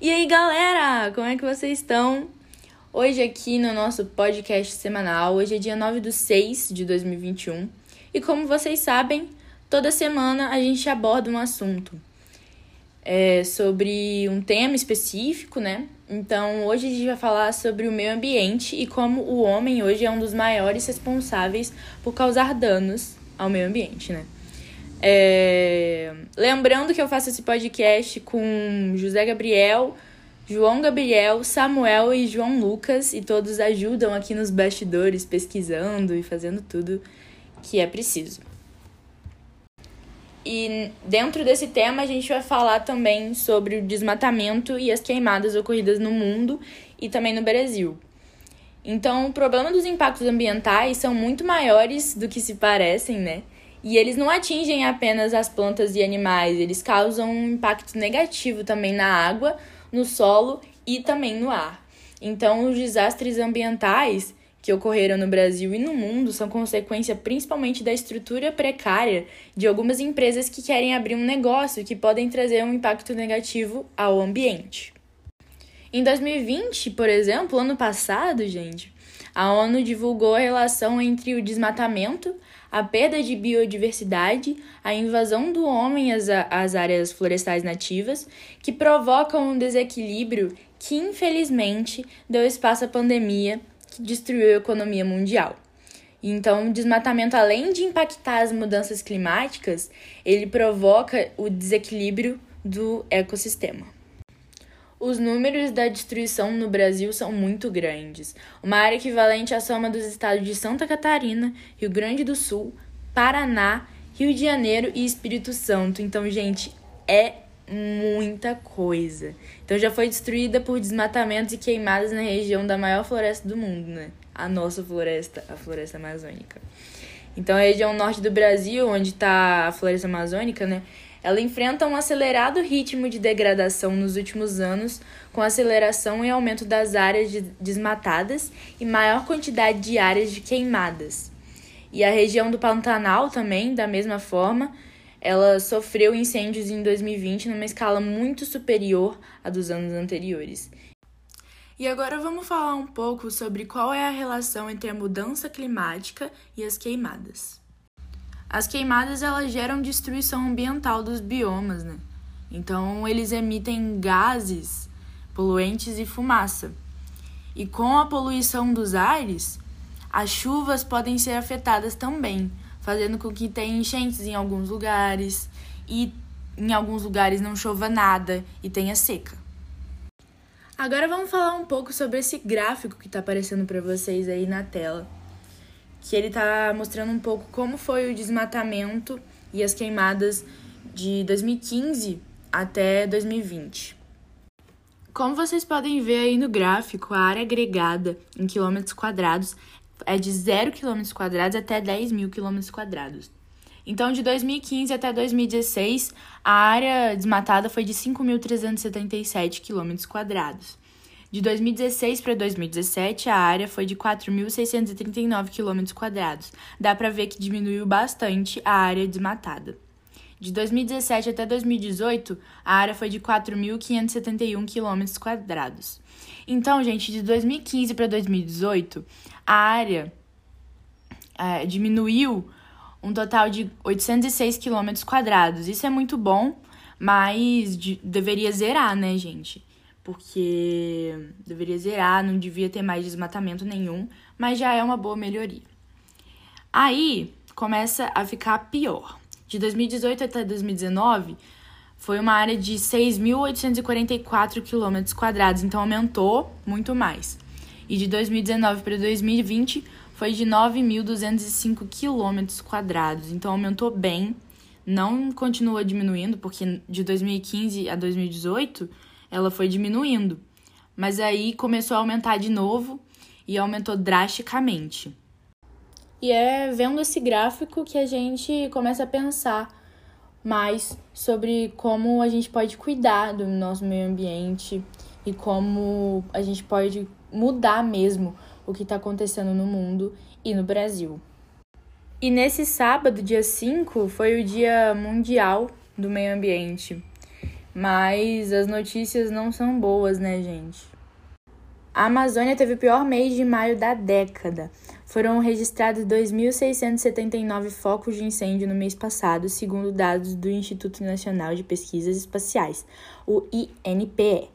E aí, galera, como é que vocês estão? Hoje aqui no nosso podcast semanal, hoje é dia 9 de 6 de 2021. E como vocês sabem, toda semana a gente aborda um assunto é, sobre um tema específico, né? Então, hoje a gente vai falar sobre o meio ambiente e como o homem hoje é um dos maiores responsáveis por causar danos ao meio ambiente, né? É... Lembrando que eu faço esse podcast com José Gabriel, João Gabriel, Samuel e João Lucas, e todos ajudam aqui nos bastidores, pesquisando e fazendo tudo que é preciso. E dentro desse tema a gente vai falar também sobre o desmatamento e as queimadas ocorridas no mundo e também no Brasil. Então, o problema dos impactos ambientais são muito maiores do que se parecem, né? E eles não atingem apenas as plantas e animais, eles causam um impacto negativo também na água, no solo e também no ar. Então, os desastres ambientais que ocorreram no Brasil e no mundo são consequência principalmente da estrutura precária de algumas empresas que querem abrir um negócio que podem trazer um impacto negativo ao ambiente. Em 2020, por exemplo, ano passado, gente, a ONU divulgou a relação entre o desmatamento, a perda de biodiversidade, a invasão do homem às, às áreas florestais nativas, que provocam um desequilíbrio que, infelizmente, deu espaço à pandemia que destruiu a economia mundial. Então, o desmatamento, além de impactar as mudanças climáticas, ele provoca o desequilíbrio do ecossistema. Os números da destruição no Brasil são muito grandes, uma área equivalente à soma dos estados de Santa Catarina, Rio Grande do Sul, Paraná, Rio de Janeiro e Espírito Santo. Então, gente, é muita coisa. Então já foi destruída por desmatamentos e queimadas na região da maior floresta do mundo, né? A nossa floresta, a floresta amazônica. Então a região norte do Brasil, onde está a floresta amazônica, né? Ela enfrenta um acelerado ritmo de degradação nos últimos anos, com aceleração e aumento das áreas de desmatadas e maior quantidade de áreas de queimadas. E a região do Pantanal também, da mesma forma, ela sofreu incêndios em 2020 numa escala muito superior à dos anos anteriores. E agora vamos falar um pouco sobre qual é a relação entre a mudança climática e as queimadas. As queimadas elas geram destruição ambiental dos biomas, né? Então eles emitem gases poluentes e fumaça. E com a poluição dos ares, as chuvas podem ser afetadas também, fazendo com que tenha enchentes em alguns lugares e em alguns lugares não chova nada e tenha seca. Agora vamos falar um pouco sobre esse gráfico que está aparecendo para vocês aí na tela que ele está mostrando um pouco como foi o desmatamento e as queimadas de 2015 até 2020. Como vocês podem ver aí no gráfico, a área agregada em quilômetros quadrados é de 0 quilômetros quadrados até 10 mil quilômetros quadrados. Então, de 2015 até 2016, a área desmatada foi de 5.377 quilômetros quadrados. De 2016 para 2017, a área foi de 4.639 km. Dá para ver que diminuiu bastante a área desmatada. De 2017 até 2018, a área foi de 4.571 km. Então, gente, de 2015 para 2018, a área é, diminuiu um total de 806 km. Isso é muito bom, mas de, deveria zerar, né, gente? Porque deveria zerar, não devia ter mais desmatamento nenhum, mas já é uma boa melhoria. Aí começa a ficar pior. De 2018 até 2019, foi uma área de 6.844 km quadrados, então aumentou muito mais. E de 2019 para 2020 foi de 9.205 km quadrados, então aumentou bem. Não continua diminuindo, porque de 2015 a 2018 ela foi diminuindo. Mas aí começou a aumentar de novo e aumentou drasticamente. E é vendo esse gráfico que a gente começa a pensar mais sobre como a gente pode cuidar do nosso meio ambiente e como a gente pode mudar mesmo o que está acontecendo no mundo e no Brasil. E nesse sábado, dia 5, foi o Dia Mundial do Meio Ambiente. Mas as notícias não são boas, né, gente? A Amazônia teve o pior mês de maio da década. Foram registrados 2.679 focos de incêndio no mês passado, segundo dados do Instituto Nacional de Pesquisas Espaciais, o INPE.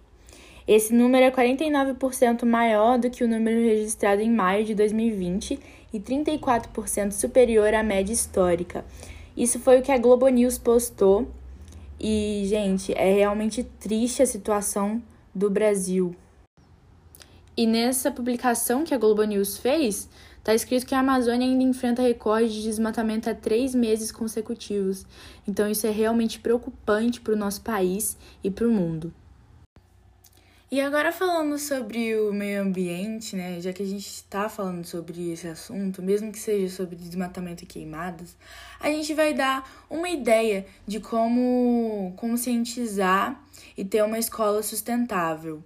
Esse número é 49% maior do que o número registrado em maio de 2020 e 34% superior à média histórica. Isso foi o que a Globo News postou. E, gente, é realmente triste a situação do Brasil. E nessa publicação que a Globo News fez, está escrito que a Amazônia ainda enfrenta recorde de desmatamento há três meses consecutivos. Então, isso é realmente preocupante para o nosso país e para o mundo. E agora falando sobre o meio ambiente, né? Já que a gente está falando sobre esse assunto, mesmo que seja sobre desmatamento e queimadas, a gente vai dar uma ideia de como conscientizar e ter uma escola sustentável.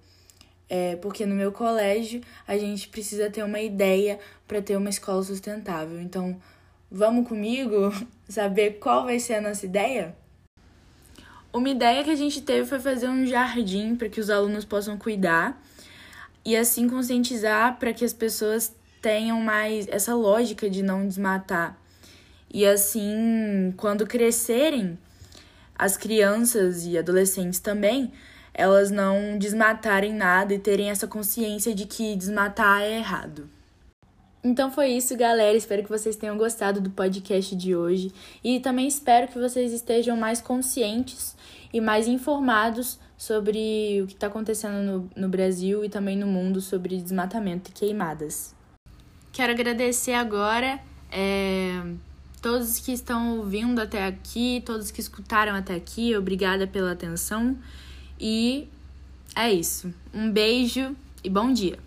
É, porque no meu colégio a gente precisa ter uma ideia para ter uma escola sustentável. Então, vamos comigo saber qual vai ser a nossa ideia? Uma ideia que a gente teve foi fazer um jardim para que os alunos possam cuidar e assim conscientizar para que as pessoas tenham mais essa lógica de não desmatar. E assim, quando crescerem, as crianças e adolescentes também, elas não desmatarem nada e terem essa consciência de que desmatar é errado. Então foi isso, galera. Espero que vocês tenham gostado do podcast de hoje e também espero que vocês estejam mais conscientes e mais informados sobre o que está acontecendo no, no Brasil e também no mundo sobre desmatamento e queimadas. Quero agradecer agora é, todos que estão ouvindo até aqui, todos que escutaram até aqui. Obrigada pela atenção e é isso. Um beijo e bom dia!